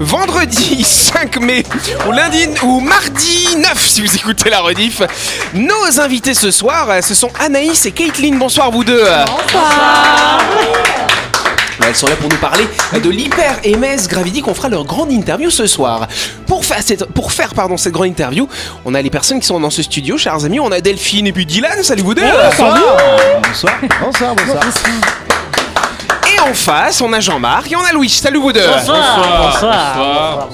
vendredi 5 mai ou lundi ou mardi 9 si vous écoutez la rediff. Nos invités ce soir, ce sont Anaïs et Caitlin. Bonsoir vous deux. Bonsoir. Elles sont là pour nous parler de l'hyper MS Gravity qu'on fera leur grande interview ce soir. Pour faire, cette, pour faire pardon, cette grande interview, on a les personnes qui sont dans ce studio, chers amis. On a Delphine et puis Dylan. Salut vous deux. Bonsoir. Bonsoir. Bonsoir. Bonsoir. Et en face, on a Jean-Marc et on a Louis. Salut vous deux. Bonsoir. Bonsoir.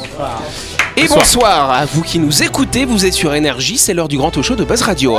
Et bonsoir à vous qui nous écoutez. Vous êtes sur Énergie. C'est l'heure du grand show de Buzz Radio.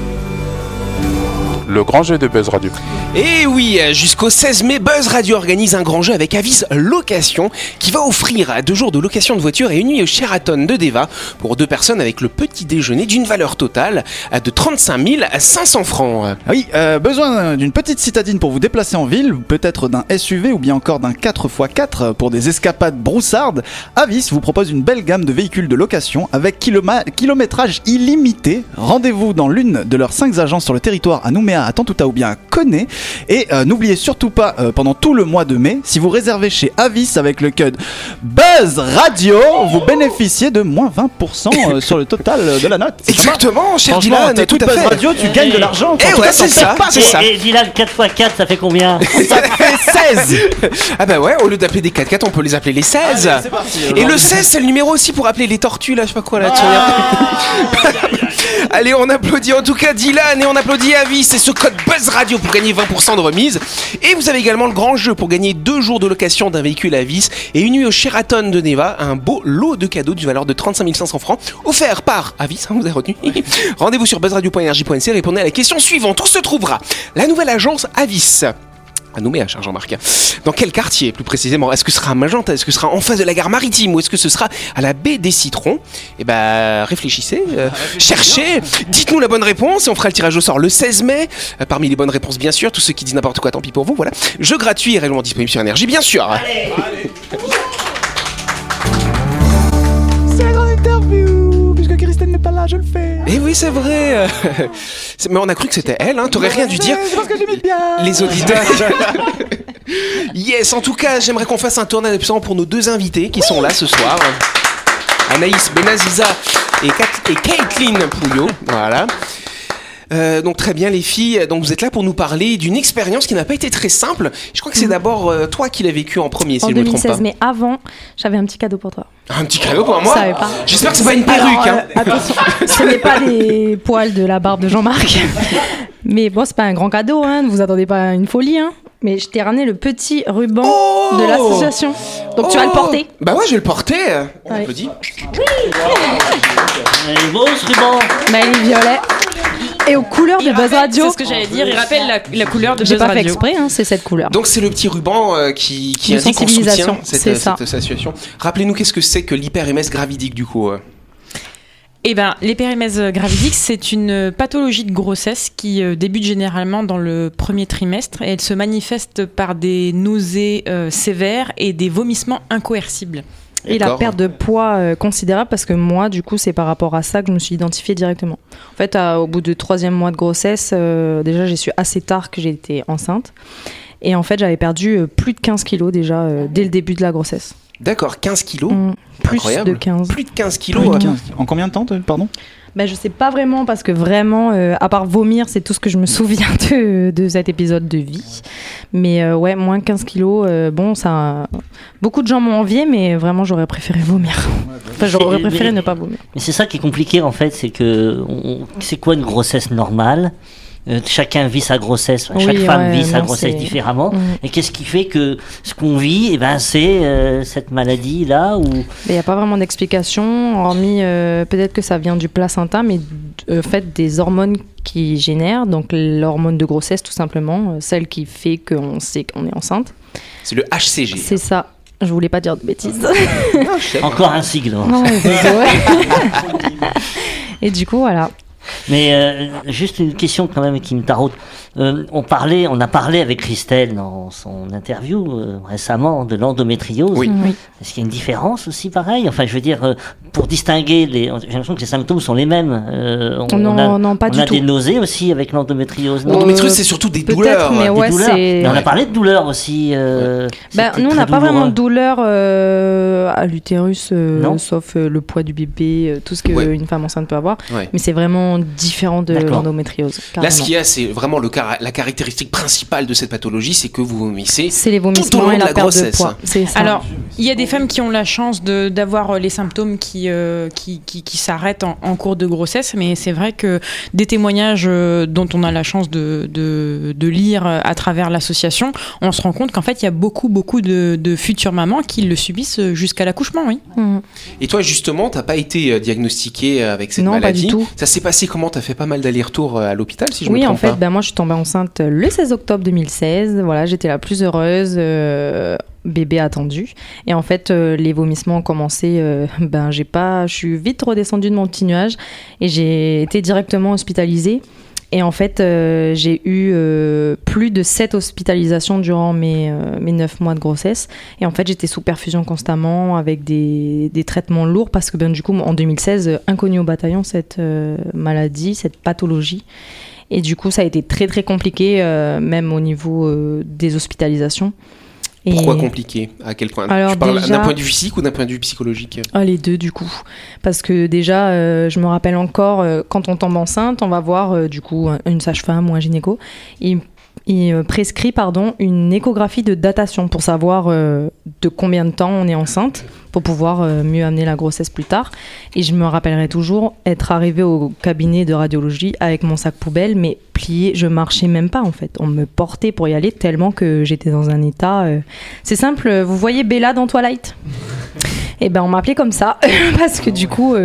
Le grand jeu de Buzz Radio. Et oui, jusqu'au 16 mai, Buzz Radio organise un grand jeu avec Avis Location qui va offrir deux jours de location de voiture et une nuit au Sheraton de Deva pour deux personnes avec le petit déjeuner d'une valeur totale de 35 500 francs. Ah oui, euh, besoin d'une petite citadine pour vous déplacer en ville, peut-être d'un SUV ou bien encore d'un 4x4 pour des escapades broussardes. Avis vous propose une belle gamme de véhicules de location avec kilométrage illimité. Rendez-vous dans l'une de leurs cinq agences sur le territoire à Nouméa, bien à Koné. Et euh, n'oubliez surtout pas, euh, pendant tout le mois de mai, si vous réservez chez Avis avec le code Buzz Radio, vous bénéficiez de moins 20% euh, sur le total de la note. Exactement, cher Dylan, tout à Buzz fait. Radio, tu gagnes de l'argent. Eh En tout ouais, c'est ça, pas. c'est ça. Et, et Dylan, 4x4, ça fait combien Ça fait 16 Ah bah ouais, au lieu d'appeler des 4x4, on peut les appeler les 16. Allez, c'est parti, Et le 16, c'est le numéro aussi pour appeler les tortues, là, je sais pas quoi, là. tu Ah. Allez, on applaudit en tout cas Dylan et on applaudit Avis. C'est ce code Buzz Radio pour gagner 20% de remise. Et vous avez également le grand jeu pour gagner deux jours de location d'un véhicule à vis et une nuit au Sheraton de Neva. Un beau lot de cadeaux d'une valeur de 35 500 francs offert par Avis. hein, vous avez retenu Rendez-vous sur buzzradio.energie.nc. Répondez à la question suivante. Où se trouvera la nouvelle agence Avis à Nouméa, cher Jean-Marc. Dans quel quartier, plus précisément? Est-ce que ce sera à Magenta? Est-ce que ce sera en face de la gare maritime? Ou est-ce que ce sera à la baie des Citrons? Eh ben, réfléchissez, euh, cherchez, dites-nous la bonne réponse et on fera le tirage au sort le 16 mai. Euh, parmi les bonnes réponses, bien sûr, tous ceux qui disent n'importe quoi, tant pis pour vous, voilà. Jeu gratuit et réellement disponible sur Énergie, bien sûr. C'est je le fais Eh oui, c'est vrai. Mais on a cru que c'était elle, hein. T'aurais rien dû dire. C'est parce que j'imite bien Les auditeurs. yes, en tout cas, j'aimerais qu'on fasse un tournoi d'absence pour nos deux invités qui sont là ce soir. Anaïs Benaziza et, Kat- et Caitlin Pouillot. Voilà. Euh, donc très bien les filles, donc vous êtes là pour nous parler d'une expérience qui n'a pas été très simple. Je crois que c'est d'abord euh, toi qui l'as vécu en premier, si en je ne me trompe 2016, pas. mais avant, j'avais un petit cadeau pour toi. Un petit cadeau pour moi. J'espère que c'est pas une perruque. Alors, hein. euh, attention, ce n'est pas les poils de la barbe de Jean-Marc. Mais bon, c'est pas un grand cadeau, hein, ne vous attendez pas à une folie. Hein. Mais je t'ai ramené le petit ruban Oh de l'association. Donc tu vas le Oh porter. Bah ouais, je vais le porter. On Ouais. applaudit. Il est beau ce ruban Bah, il est violet. Et aux couleurs de Buzz Radio. C'est ce que j'allais dire. Il rappelle la, la couleur de J'ai Buzz pas fait Radio. exprès, hein, c'est cette couleur. Donc c'est le petit ruban euh, qui, qui indique qu'on soutient cette, cette association. Rappelez-nous qu'est-ce que c'est que l'hyper-MS gravidique du coup euh Eh ben, l'hyperémèse gravidique, c'est une pathologie de grossesse qui euh, débute généralement dans le premier trimestre et elle se manifeste par des nausées euh, sévères et des vomissements incoercibles. Et la perte de poids euh, considérable parce que moi, du coup, c'est par rapport à ça que je me suis identifiée directement. En fait, à- au bout du troisième mois de grossesse, euh, déjà, j'ai su assez tard que j'étais enceinte. Et en fait, j'avais perdu euh, plus de 15 kilos déjà euh, dès le début de la grossesse. D'accord, 15 kilos. Plus Incroyable. de 15. Plus de 15 kilos. Plus de euh. 15. En combien de temps, pardon? Ben, je sais pas vraiment parce que vraiment, euh, à part vomir, c'est tout ce que je me souviens de, de cet épisode de vie. Mais euh, ouais, moins 15 kilos, euh, bon, ça. Beaucoup de gens m'ont envié, mais vraiment, j'aurais préféré vomir. Enfin, j'aurais préféré mais- ne pas vomir. Mais c'est ça qui est compliqué en fait, c'est que c'est quoi une grossesse normale? Euh, Chacun vit sa grossesse, Oui, chaque femme ouais, vit sa non, grossesse différemment. Mm. Et qu'est-ce qui fait que ce qu'on vit, eh ben, c'est euh, cette maladie là ou Il n'y a pas vraiment d'explication, hormis euh, peut-être que ça vient du placenta, mais en fait des hormones qui génèrent, donc l'hormone de grossesse tout simplement, celle qui fait qu'on sait qu'on est enceinte. C'est le HCG. C'est ça. Je voulais pas dire de bêtises. Encore un sigle. hein. Non. Et du coup, voilà. Mais euh, juste une question quand même qui me taraude. Euh, on parlait, on a parlé avec Christelle dans son interview euh, récemment de l'endométriose. Oui. Oui. Est-ce qu'il y a une différence aussi pareil Enfin, je veux dire, euh, pour distinguer, les, j'ai l'impression que les symptômes sont les mêmes. Euh, on, Non, on a, non, pas on du a tout. des nausées aussi avec l'endométriose. L'endométriose, c'est surtout des douleurs. mais des ouais, douleurs. c'est- Mais on a parlé de douleurs aussi. Euh, Ben, c'était nous, on n'a pas vraiment de douleur euh, à l'utérus, euh, sauf euh, le poids du bébé, euh, tout ce qu'une Ouais. femme enceinte peut avoir. Ouais. Mais c'est vraiment différent de l'endométriose. Là, ce qu'il y a, c'est vraiment le la caractéristique principale de cette pathologie, c'est que vous vomissez. C'est les Tout au long et de la, la perte de grossesse. poids. Ça. Alors, il y a des femmes qui ont la chance d'avoir euh, les symptômes qui, euh, qui, qui, qui s'arrêtent en, en cours de grossesse, mais c'est vrai que des témoignages euh, dont on a la chance de, de, de lire à travers l'association, on se rend compte qu'en fait, il y a beaucoup, beaucoup de, de futures mamans qui le subissent jusqu'à l'accouchement, oui. Mhm. Et toi, justement, t'as pas été euh, diagnostiqué avec cette Non, pas maladie. du tout. Ça s'est passé comment T'as fait pas mal d'allers-retours euh, à l'hôpital, si je me oui, en trompe fait, pas. ben, moi, je suis tombée enceinte le 16 octobre 2016. Voilà, j'étais la plus heureuse. euh, bébé attendu et en fait euh, les vomissements ont commencé euh, ben j'ai pas je suis vite redescendue de mon petit nuage et j'ai été directement hospitalisée et en fait euh, j'ai eu euh, plus de 7 hospitalisations durant mes, euh, mes 9 mois de grossesse et en fait j'étais sous perfusion constamment avec des, des traitements lourds parce que ben du coup en 2016 euh, inconnu au bataillon cette euh, maladie cette pathologie et du coup, ça a été très très compliqué, même au niveau des hospitalisations. Et- Pourquoi compliqué À quel point Alors Tu parles déjà- d'un point de vue physique ou d'un point de vue psychologique Ah, les deux, du coup. Parce que déjà, euh, je me rappelle encore, euh, quand on tombe enceinte, on va voir euh, du coup un- une sage-femme ou un gynéco. Il, euh, prescrit pardon, une échographie de datation pour savoir euh, de combien de temps on est enceinte, pour pouvoir euh, mieux amener la grossesse plus tard. Et je me rappellerai toujours être arrivée au cabinet de radiologie avec mon sac poubelle, mais plié, je marchais même pas en fait. On me portait pour y aller tellement que j'étais dans un état. C'est simple, vous voyez Bella dans Twilight? Et ben on m'appelait comme ça parce que du coup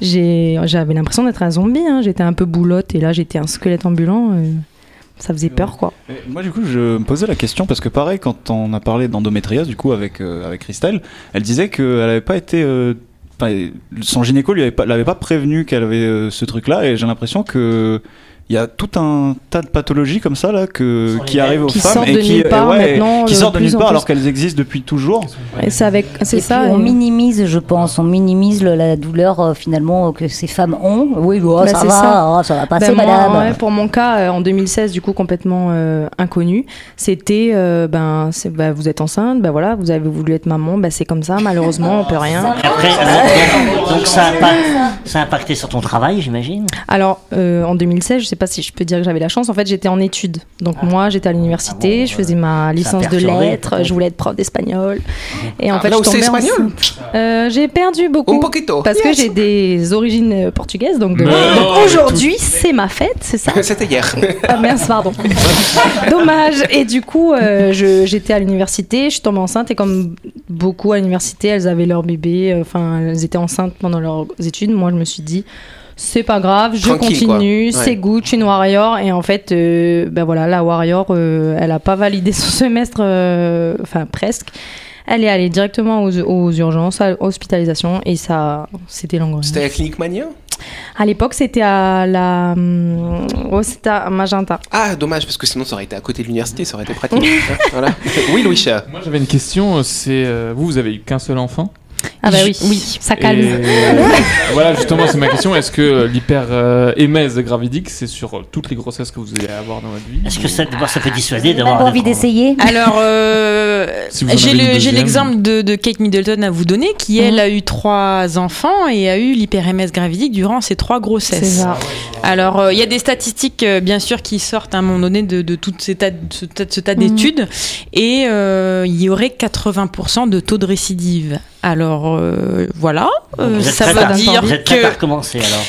j'avais l'impression d'être un zombie. hein. J'étais un peu boulotte et là j'étais un squelette ambulant. Ça faisait peur quoi. Et Moi, du coup, je me posais la question parce que, pareil, quand on a parlé d'endométriose, du coup, avec, euh, avec Christelle, elle disait qu'elle n'avait pas été. euh, son gynéco lui avait pas, l'avait pas prévenu qu'elle avait euh, ce truc-là, et j'ai l'impression que. Il y a tout un tas de pathologies comme ça là que, qui arrivent aux Qui femmes et qui, part ouais, maintenant, qui sortent de nulle part plus. alors qu'elles existent depuis toujours. Et c'est avec c'est Et ça. puis on euh, minimise, je pense, on minimise le- la douleur euh, finalement que ces femmes ont. Oui, oh, Bah, ça, c'est va, ça. oh, ça va passer, moi, madame. ouais, pour mon cas, euh, en 2016, du coup complètement euh, inconnu, c'était euh, ben c'est- ben, vous êtes enceinte, ben voilà, vous avez voulu être maman, ben c'est comme ça, malheureusement on peut rien. Et Après, donc, ça, a ça a impacté sur ton travail, j'imagine? Alors, euh, en 2016, je sais pas si je peux dire que j'avais la chance. En fait, j'étais en études. Donc, moi, j'étais à l'université, Ah bon, je faisais ma licence de lettres, je voulais être prof d'espagnol. Et en Ah, fait, là je tombais espagnol. Euh, J'ai perdu beaucoup. Un poquito. Parce que j'ai des origines portugaises. Donc, de- aujourd'hui, c'est ma fête, c'est ça C'était hier. ah mince, pardon. Dommage. Et du coup, euh, j'étais à l'université, je suis tombée enceinte et comme beaucoup à l'université, elles avaient leur bébé, euh, enfin, elles étaient enceintes pendant leurs études. Moi, je me suis dit, c'est pas grave, je Tranquille, continue, c'est good, je suis une warrior. Et en fait, euh, ben voilà, la warrior, euh, elle a pas validé son semestre, euh, enfin presque. Elle est allée directement aux, aux urgences, à l'hospitalisation, et ça, c'était l'engrenage. C'était à la clinique Mania? À l'époque, c'était à la, oh, c'était à Magenta. Ah, dommage, parce que sinon ça aurait été à côté de l'université, ça aurait été pratique. Hein, voilà. Oui, Louis. Moi j'avais une question, c'est vous, vous avez eu qu'un seul enfant? Ah bah oui, oui, ça calme. Et, voilà, justement, c'est ma question. Est-ce que l'hyper-émèse gravidique, c'est sur euh, toutes les grossesses que vous allez avoir dans votre vie Est-ce que ça, ça peut dissuader Même d'avoir envie d'essayer Alors, euh, Si j'ai le- l'exemple de, de Kate Middleton à vous donner, qui elle Mhm. a eu trois enfants et a eu l'hyper-MS gravidique durant ses trois grossesses. ça. Alors, euh, il y a des statistiques, euh, bien sûr, qui sortent à un moment donné de, de tout ces tas, ce tas, ce tas Mhm. d'études, et euh, il y aurait 80% de taux de récidive. Alors, euh, voilà, Euh, ça veut dire Vous êtes prête à que recommencer alors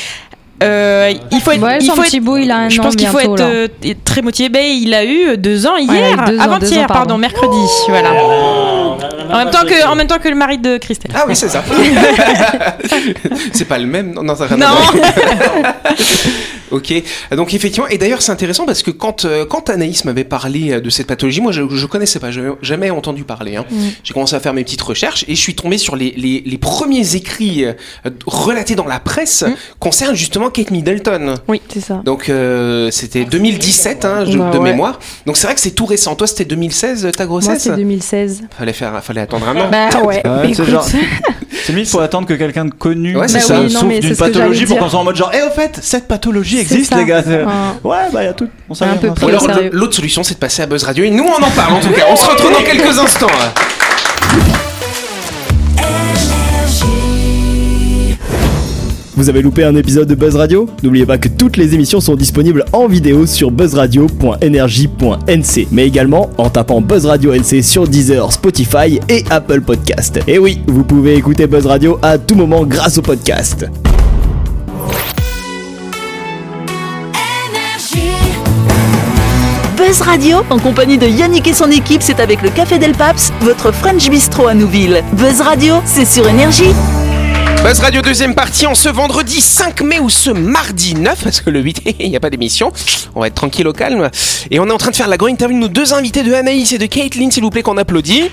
euh, il faut être, Ouais, il faut être petit bout, il a un je an pense qu'il faut être euh, très motivé. Ben, il a eu deux ans hier, avant-hier, pardon. pardon. mercredi, voilà. En même temps que, en même temps que le mari de Christelle. Ah oui, c'est ça. c'est pas le même Non, non ça rien Non. Ok, donc effectivement, et d'ailleurs c'est intéressant parce que quand, euh, quand Anaïs m'avait parlé euh, de cette pathologie, moi je, je connaissais pas, je jamais entendu parler. Hein. Mm. J'ai commencé à faire mes petites recherches et je suis tombé sur les, les, les premiers écrits euh, relatés dans la presse Mm. concernant justement Kate Middleton. Oui, c'est ça. Donc euh, c'était 2017 hein, je- Bah de ouais. mémoire. Donc c'est vrai que c'est tout récent. Toi c'était 2016 ta Moi, grossesse c'est 2016. Fallait faire, fallait attendre un an. Bah ouais, Ouais, c'est genre- limite, faut attendre que quelqu'un de connu Ouais, c'est Bah ça. oui, souffre d'une pathologie pour qu'on soit en mode genre, eh au fait, cette pathologie existe les gars. Ouais. Bah y a tout. On au alors l'autre solution c'est de passer à Buzz Radio et nous on en parle en tout cas. On se retrouve dans quelques instants. Vous avez loupé un épisode de Buzz Radio? N'oubliez pas que toutes les émissions sont disponibles en vidéo sur buzzradio.energie.nc, mais également en tapant Buzz Radio NC sur Deezer, Spotify et Apple Podcast. Et oui, vous pouvez écouter Buzz Radio à tout moment grâce au podcast. Buzz Radio, en compagnie de Yannick et son équipe, c'est avec le Café Del Paps, votre French Bistro à Nouville. Buzz Radio, c'est sur Énergie. Buzz Radio deuxième partie en ce vendredi 5 mai ou ce mardi 9 parce que le 8 il n'y a pas d'émission. On va être tranquille au calme et on est en train de faire la grande interview de nos deux invités de Anaïs et de Caitlin s'il vous plaît qu'on applaudit.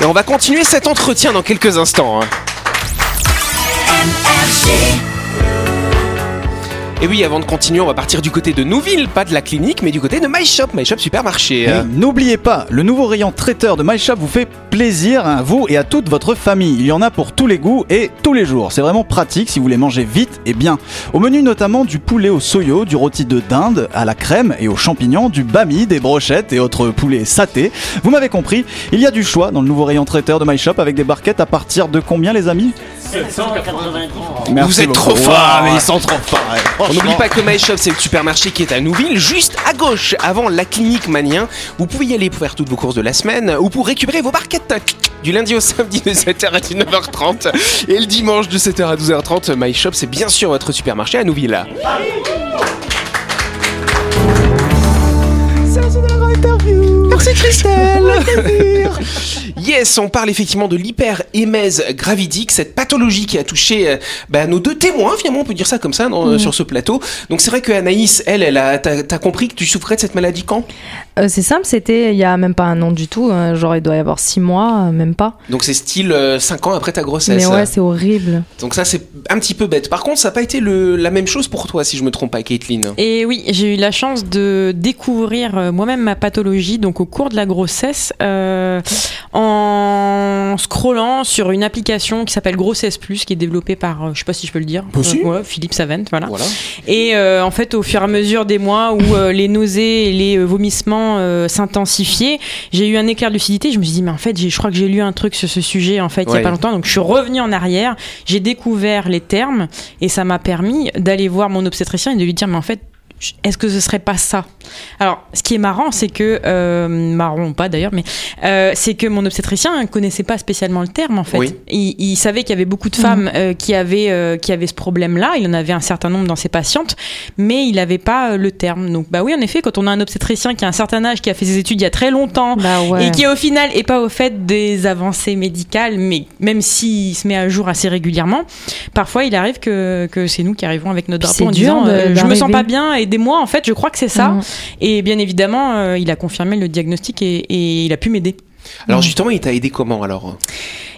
Et on va continuer cet entretien dans quelques instants. hein. Et oui, avant de continuer, on va partir du côté de Nouville, pas de la clinique, mais du côté de My Shop, My Shop Supermarché. Et N'oubliez pas, le nouveau rayon traiteur de My Shop vous fait plaisir à vous et à toute votre famille. Il y en a pour tous les goûts et tous les jours. C'est vraiment pratique si vous voulez manger vite et bien. Au menu notamment du poulet au soyo, du rôti de dinde à la crème et aux champignons, du bami, des brochettes et autres poulets satés. Vous m'avez compris, il y a du choix dans le nouveau rayon traiteur de My Shop avec des barquettes à partir de combien les amis? 790. Vous êtes trop beaucoup. forts. Mais ils sont trop forts. ouais. On n'oublie pas que My Shop, c'est le supermarché qui est à Nouville, juste à gauche, avant la clinique Manien. Vous pouvez y aller pour faire toutes vos courses de la semaine ou pour récupérer vos barquettes. Du lundi au samedi de 7h à 19h30 et le dimanche de 7h à 12h30. My Shop, c'est bien sûr votre supermarché à Nouville. Merci Christelle Yes, on parle effectivement de l'hyperémèse gravidique, cette pathologie qui a touché euh, bah, nos deux témoins, finalement on peut dire ça comme ça dans- sur ce plateau. Donc c'est vrai que Anaïs, elle, elle a, t'as, t'as compris que tu souffrais de cette maladie quand? Euh, c'est simple, c'était il y a même pas un an du tout. euh, genre, il doit y avoir six mois, euh, même pas. Donc c'est style 5 ans après ta grossesse. Mais ouais, c'est horrible. Donc ça c'est un petit peu bête. Par contre, ça n'a pas été le, la même chose pour toi, si je me trompe pas, Caitlin. Et oui, j'ai eu la chance de découvrir moi-même ma pathologie donc au cours de la grossesse euh, en scrollant sur une application qui s'appelle Grossesse Plus qui est développée par euh, je sais pas si je peux le dire. Euh, ouais, Philippe Savent voilà. Voilà. Et euh, en fait, au fur et à mesure des mois où euh, les nausées et les vomissements s'intensifiaient, j'ai eu un éclair de lucidité. Je me suis dit, mais en fait, je crois que j'ai lu un truc sur ce sujet en fait il y a pas longtemps. Donc, je suis revenue en arrière, j'ai découvert les termes et ça m'a permis d'aller voir mon obstétricien et de lui dire, mais en fait, est-ce que ce serait pas ça? Alors, ce qui est marrant, c'est que euh, marrant ou pas d'ailleurs, mais euh, c'est que mon obstétricien ne connaissait pas spécialement le terme en fait. Oui. Il, il savait qu'il y avait beaucoup de femmes euh, qui avaient euh, qui avaient ce problème-là. Il en avait un certain nombre dans ses patientes, mais il n'avait pas euh, le terme. Donc, bah oui, en effet, quand on a un obstétricien qui a un certain âge, qui a fait ses études il y a très longtemps. Bah ouais. Et qui au final est pas au fait des avancées médicales, mais même s'il se met à jour assez régulièrement, parfois il arrive que, que c'est nous qui arrivons avec notre drapeau en disant de- euh, je me sens pas bien, aidez-moi. En fait, je crois que c'est ça. Mhm. Et bien évidemment, euh, il a confirmé le diagnostic et, et il a pu m'aider. Alors justement, il t'a aidé comment alors?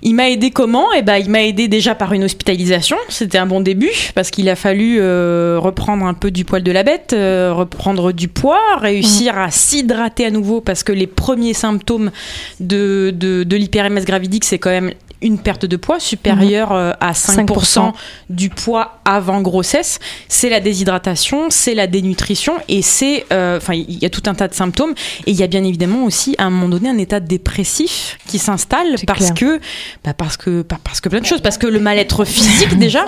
Il m'a aidé comment? Eh ben, il m'a aidé déjà par une hospitalisation. C'était un bon début parce qu'il a fallu euh, reprendre un peu du poil de la bête, euh, reprendre du poids, réussir à s'hydrater à nouveau parce que les premiers symptômes de, de, de l'hyperémèse gravidique, c'est quand même une perte de poids supérieure euh, à 5%, 5%. du poids avant grossesse. C'est la déshydratation, c'est la dénutrition et c'est, euh, enfin, il y a tout un tas de symptômes et il y a bien évidemment aussi à un moment donné un état dépressif qui s'installe C'est parce clair. que, bah parce que, pas parce que plein de choses, parce que le mal-être physique déjà.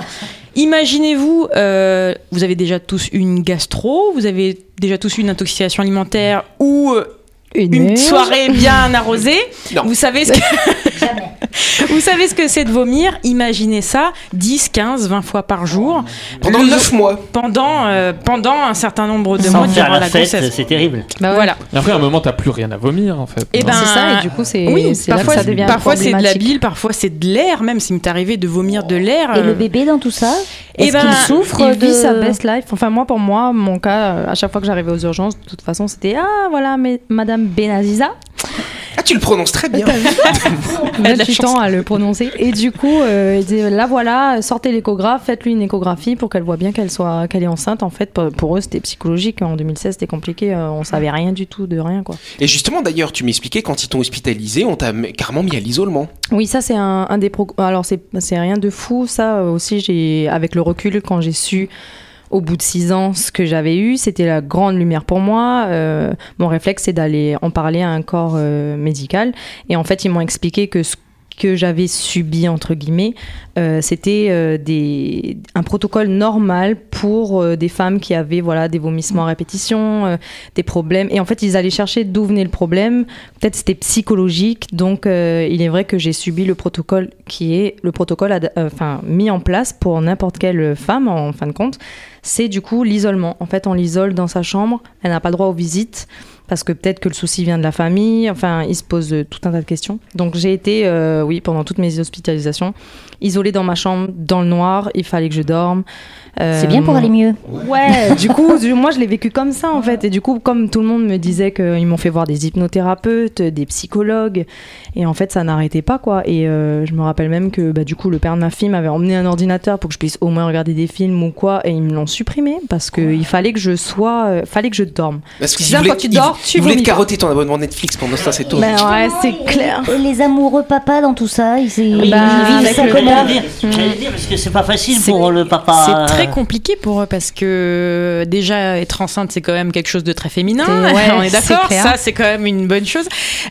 Imaginez-vous, euh, vous avez déjà tous eu une gastro, vous avez déjà tous eu une intoxication alimentaire ou euh, une soirée bien arrosée. Non. Vous savez ce que Vous savez ce que c'est de vomir? Imaginez ça 10, 15, 20 fois par jour. Pendant Le- 9 mois. Pendant, euh, pendant un certain nombre de Sans mois faire durant la la fête, grossesse. c'est terrible. Bah ouais. Voilà. Et après, à un moment, t'as plus rien à vomir, en fait. Et non? ben, C'est ça, et du coup, c'est oui, parfois, ça devient parfois c'est de la bile, parfois c'est de l'air, même s'il m'est arrivé de vomir de l'air. Et euh, le bébé dans tout ça? Eh Est-ce ben, qu'il souffre Il de vit sa best life. Enfin, moi, pour moi, mon cas, euh, à chaque fois que j'arrivais aux urgences, de toute façon, c'était Ah, voilà, mais Madame Benaziza. Ah, tu le prononces très bien. Là, tu temps à le prononcer. Et du coup, euh, il dit, là, voilà, sortez l'échographe, faites-lui une échographie pour qu'elle voit bien qu'elle soit, qu'elle est enceinte. En fait, pour- eux, c'était psychologique. En 2016, c'était compliqué. euh, On savait rien du tout de rien, quoi. Et justement, d'ailleurs, tu m'expliquais, quand ils t'ont hospitalisé, on t'a carrément mis à l'isolement. Oui, ça c'est un, un des pro... alors c'est c'est rien de fou ça euh, aussi j'ai avec le recul quand j'ai su au bout de six ans ce que j'avais eu c'était la grande lumière pour moi. Euh, mon réflexe c'est d'aller en parler à un corps euh, médical. Et en fait ils m'ont expliqué que ce que j'avais subi entre guillemets euh, c'était euh, un protocole normal pour euh, des femmes qui avaient voilà des vomissements à répétition des problèmes. Et en fait ils allaient chercher d'où venait le problème. Peut-être c'était psychologique. Donc il est vrai que j'ai subi le protocole qui est le protocole enfin mis en place pour n'importe quelle femme en fin de compte. C'est du coup l'isolement. En fait on l'isole dans sa chambre. Elle n'a pas droit aux visites parce que peut-être que le souci vient de la famille. Enfin il se pose euh, tout un tas de questions. Donc j'ai été euh, oui pendant toutes mes hospitalisations isolée dans ma chambre dans le noir. Il fallait que je dorme C'est bien pour Euh, aller mieux. Ouais, du coup, moi je l'ai vécu comme ça en fait. Et du coup, comme tout le monde me disait qu'ils m'ont fait voir des hypnothérapeutes, des psychologues, et en fait ça n'arrêtait pas quoi. Et euh, je me rappelle même que bah, du coup, le père de ma fille m'avait emmené un ordinateur pour que je puisse au moins regarder des films ou quoi, et ils me l'ont supprimé parce qu'il fallait que je sois, euh, fallait que je dorme. Parce que ça, quand tu dors, tu ils voulaient te carotter ton abonnement Netflix pendant ça, c'est tout. Ben ouais, c'est clair. Et les amoureux papas dans tout ça, ils, ils Bah, vivent avec ça comment J'allais dire, parce que c'est pas facile pour le papa. C'est très compliqué pour eux parce que déjà être enceinte c'est quand même quelque chose de très féminin. Ouais, on est d'accord. Ça c'est quand même une bonne chose.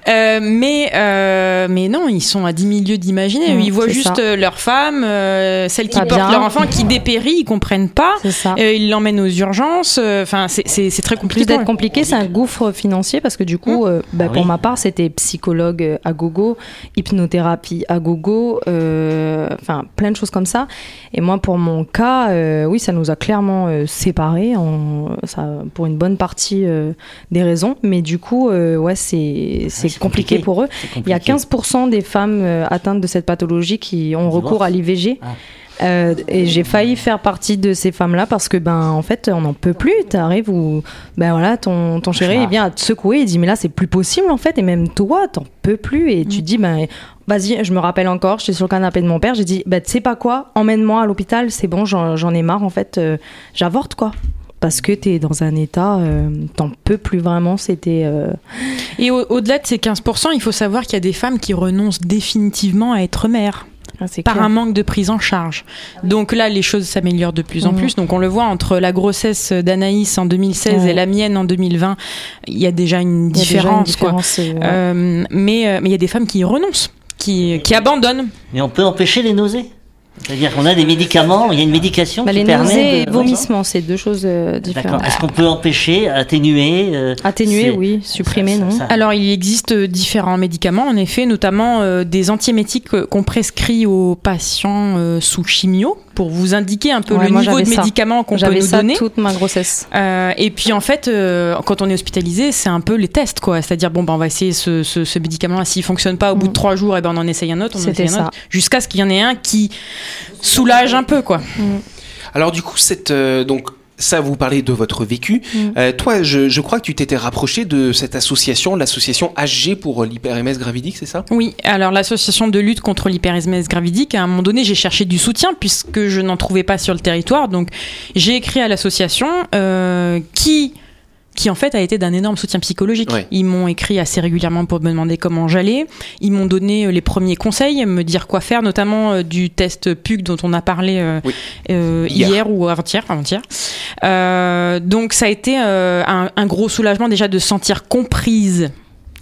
Euh, mais euh, mais non, ils sont à 10 milieux d'imaginer. Mm, ils voient juste ça. euh, leur femme, euh, celle qui Pas porte bien. leur enfant, qui dépérit, ils comprennent pas. Ça. Euh, ils l'emmènent aux urgences. Enfin, c'est- très plus compliqué. d'être compliqué, c'est un gouffre financier parce que du coup, euh, bah, Ah pour oui. ma part, c'était psychologue à gogo, hypnothérapie à gogo, euh, enfin plein de choses comme ça. Et moi, pour mon cas, euh, oui, ça nous a clairement euh, séparés, en, ça, pour une bonne partie euh, des raisons. Mais du coup, ouais, c'est c'est c'est compliqué compliqué. pour eux. Il y a compliqué. 15% des femmes atteintes de cette pathologie qui ont recours à l'IVG. Ah. Euh, et j'ai failli faire partie de ces femmes-là parce que ben en fait on n'en peut plus. T'arrives où ben voilà ton ton chéri il vient à te secouer, il dit mais là c'est plus possible en fait. Et même toi t'en peux plus. Et tu te dis ben vas-y je me rappelle encore j'étais sur le canapé de mon père j'ai dit ben tu sais pas quoi emmène-moi à l'hôpital c'est bon j'en ai marre en fait euh, j'avorte quoi. Parce que t'es dans un état euh, t'en peux plus vraiment c'était euh, Et au- au-delà de ces 15%, il faut savoir qu'il y a des femmes qui renoncent définitivement à être mères. Ah, par clair. un manque de prise en charge. Donc là, les choses s'améliorent de plus en Mhm. plus. Donc on le voit entre la grossesse d'Anaïs en 2016 Ouais. et la mienne en 2020, il y a déjà une Il y a déjà une différence. quoi. euh, ouais. Euh, mais mais il y a des femmes qui y renoncent, qui, qui abandonnent. Mais on peut empêcher les nausées. C'est-à-dire qu'on a des médicaments, il y a une médication Bah, qui les permet nausées et de... vomissements, c'est deux choses euh, différentes. D'accord. Est-ce qu'on peut empêcher, atténuer euh, Atténuer, oui. Supprimer, ça- non. ça- Alors il existe différents médicaments, en effet, notamment euh, des antiémétiques euh, qu'on prescrit aux patients euh, sous chimio pour vous indiquer un peu Ouais, le niveau de ça. médicaments qu'on peut nous ça donner. toute ma grossesse. Euh, et puis en fait, euh, quand on est hospitalisé, c'est un peu les tests, quoi. C'est-à-dire, bon, ben, on va essayer ce, ce, ce médicament-là. S'il fonctionne pas au bout de Mm. trois jours, et ben, on en essaye un autre, on en C'était essaye un ça. autre, jusqu'à ce qu'il y en ait un qui soulage un peu, quoi. Alors du coup, cette, euh, donc ça, vous parlez de votre vécu. Mm. Euh, toi, je, je crois que tu t'étais rapproché de cette association, l'association HG pour l'hyper-MS gravidique, c'est ça? Oui, alors l'association de lutte contre l'hyperesmèse gravidique, à un moment donné, j'ai cherché du soutien puisque je n'en trouvais pas sur le territoire. Donc, j'ai écrit à l'association euh, qui qui en fait a été d'un énorme soutien psychologique. Ouais. Ils m'ont écrit assez régulièrement pour me demander comment j'allais. Ils m'ont donné euh, les premiers conseils, me dire quoi faire, notamment euh, du test PUC dont on a parlé euh, Oui. euh, Hier. hier. ou avant-hier. donc ça a été un, un gros soulagement déjà de se sentir comprise.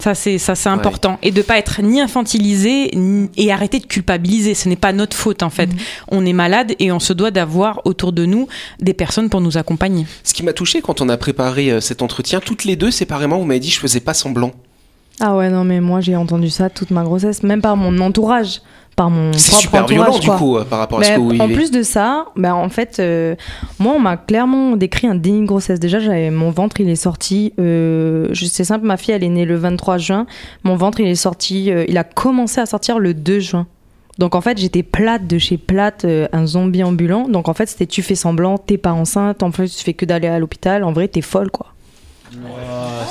Ça c'est ça c'est important et de pas être ni infantilisé ni- et arrêter de culpabiliser. Ce n'est pas notre faute en fait. On est malade et on se doit d'avoir autour de nous des personnes pour nous accompagner. Ce qui m'a touché quand on a préparé euh, cet entretien, toutes les deux séparément, vous m'avez dit je faisais pas semblant. Ah ouais, non, mais moi j'ai entendu ça toute ma grossesse, même par mon entourage. Par mon C'est propre super entourage, violent du coup euh, par rapport à ce que vous en vivez. plus de ça, bah, en fait, euh, moi, on m'a clairement décrit un déni de grossesse. Déjà, j'avais mon ventre, il est sorti. Euh, c'est simple, ma fille, elle est née le 23 juin. Mon ventre, il est sorti. euh, il a commencé à sortir le 2 juin. Donc en fait, j'étais plate de chez plate, euh, un zombie ambulant. Donc en fait, c'était tu fais semblant, t'es pas enceinte. En plus, tu fais que d'aller à l'hôpital. En vrai, t'es folle, quoi.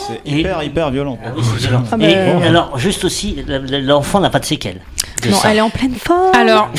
C'est hyper, hyper violent. Ah oui, c'est violent. Ah Et bah- alors, juste aussi, l'enfant n'a pas de séquelles. de Non, ça. elle est en pleine forme. Alors,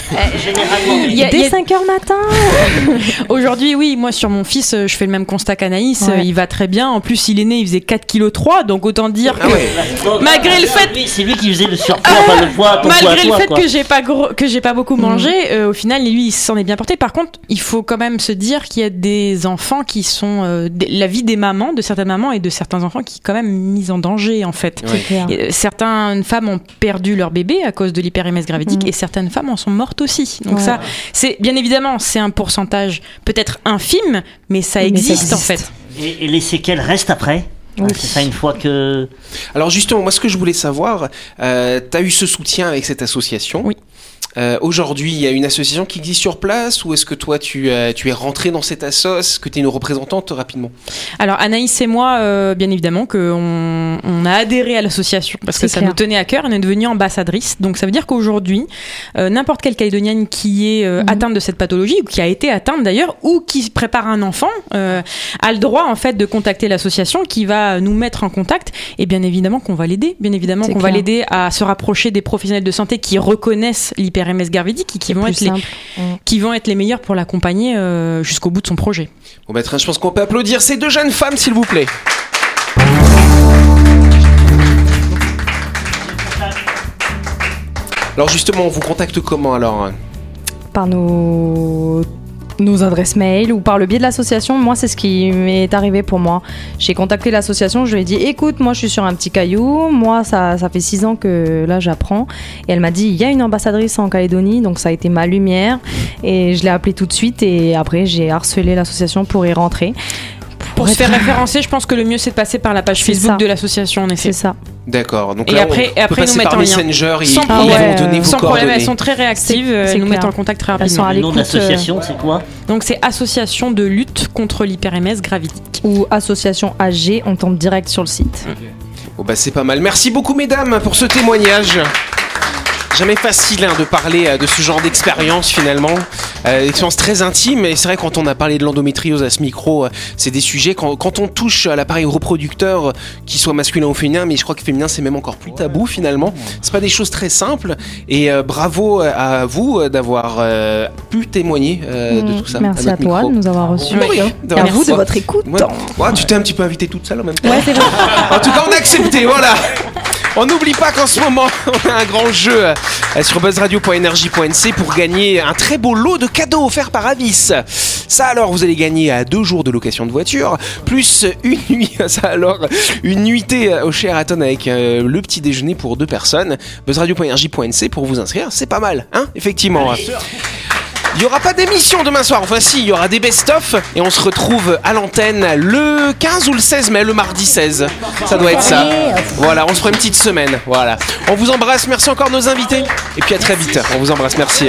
Généralement, il y a- il y Dès a- 5 heures matin. Aujourd'hui, oui, moi sur mon fils, je fais le même constat qu'Anaïs. Ouais. Il va très bien. En plus, il est né, il faisait 4 kg 3, donc autant dire Ah que ouais. Donc, Malgré le fait- c'est lui qui faisait le surpoids, enfin le poids, ton poids à malgré le fait quoi. que j'ai pas gros, que j'ai pas beaucoup Mm. mangé, euh, au final, lui, il s'en est bien porté. Par contre, il faut quand même se dire qu'il y a des enfants qui sont euh, la vie des mamans, de certaines mamans et de certains enfants qui est quand même mise en danger en fait. Ouais. euh, certaines femmes ont perdu leur bébé à cause de l'hyperémèse gravidique Mm. et certaines femmes en sont mortes aussi. Donc Ouais. ça, c'est bien évidemment, c'est un pourcentage peut-être infime, mais ça Mais ça existe en fait. Et, et les séquelles restent après? Oui. C'est ça une fois que. Alors justement, moi ce que je voulais savoir, euh, tu as eu ce soutien avec cette association. Oui. Euh, Aujourd'hui, il y a une association qui existe sur place ou est-ce que toi tu, euh, tu es rentré dans cette assos Est-ce que tu es une représentante rapidement Alors Anaïs et moi, euh, bien évidemment, qu'on on a adhéré à l'association parce que ça nous tenait à cœur. On est devenue ambassadrice. Donc ça veut dire qu'aujourd'hui, euh, n'importe quelle Calédonienne qui est euh, Mhm. atteinte de cette pathologie ou qui a été atteinte d'ailleurs ou qui prépare un enfant euh, a le droit en fait de contacter l'association qui va nous mettre en contact. Et bien évidemment qu'on va l'aider. Bien évidemment qu'on va l'aider à se rapprocher des professionnels de santé qui reconnaissent et qui vont être les. Mm. qui vont être les meilleurs pour l'accompagner euh, jusqu'au bout de son projet. Bon bah bien, je pense qu'on peut applaudir ces deux jeunes femmes s'il vous plaît. Alors justement, on vous contacte comment alors? Par nos nos adresses mail ou par le biais de l'association. Moi, c'est ce qui m'est arrivé pour moi. J'ai contacté l'association, je lui ai dit écoute, moi je suis sur un petit caillou, moi ça, ça fait six ans que là j'apprends. Et elle m'a dit il y a une ambassadrice en Calédonie, donc ça a été ma lumière. Et je l'ai appelée tout de suite et après j'ai harcelé l'association pour y rentrer. Pour se faire référencer, je pense que le mieux c'est de passer par la page Facebook ça. de l'association en effet. C'est ça. D'accord. Donc Et là, après- on et peut après, passer nous mettre en lien. Messenger et Sans ils problème. vont donner vos Sans problème, coordonnées. elles sont très réactives, elles nous clair. mettent en contact très rapidement. Le nom de l'écoute, l'association, c'est quoi? Donc c'est Association de lutte contre l'hyperémèse gravidique. Ou association AG, on tombe direct sur le site. Bon bah c'est pas mal. Merci beaucoup mesdames pour ce témoignage. Jamais facile hein, de parler euh, de ce genre d'expérience finalement. Euh, expérience très intime et c'est vrai quand on a parlé de l'endométriose à ce micro, euh, c'est des sujets quand, quand on touche à l'appareil reproducteur, euh, qu'il soit masculin ou féminin, mais je crois que féminin c'est même encore plus tabou finalement. C'est pas des choses très simples et euh, bravo à vous d'avoir euh, pu témoigner euh, de Mm, tout ça. Merci à, toi micro. de nous avoir reçus. Rien, de Et à vous de votre écoute. Ouais. Ouais, tu t'es un petit peu invité toute seule en même temps. Ouais, vrai. En tout cas, on a accepté, voilà. On n'oublie pas qu'en ce moment, on a un grand jeu euh, sur buzzradio.energie.nc pour gagner un très beau lot de cadeaux offerts par Avis. Ça alors, vous allez gagner à deux jours de location de voiture, plus une nuit, ça alors, une nuitée au Sheraton avec euh, le petit déjeuner pour deux personnes. buzzradio.energie.nc pour vous inscrire, c'est pas mal, hein, effectivement. Il n'y aura pas d'émission demain soir. Enfin, si, il y aura des best-of. Et on se retrouve à l'antenne le 15 ou le 16 mai, le mardi 16. Ça doit être ça. Voilà, on se fera une petite semaine. Voilà. On vous embrasse. Merci encore nos invités. Et puis à très vite. On vous embrasse. Merci.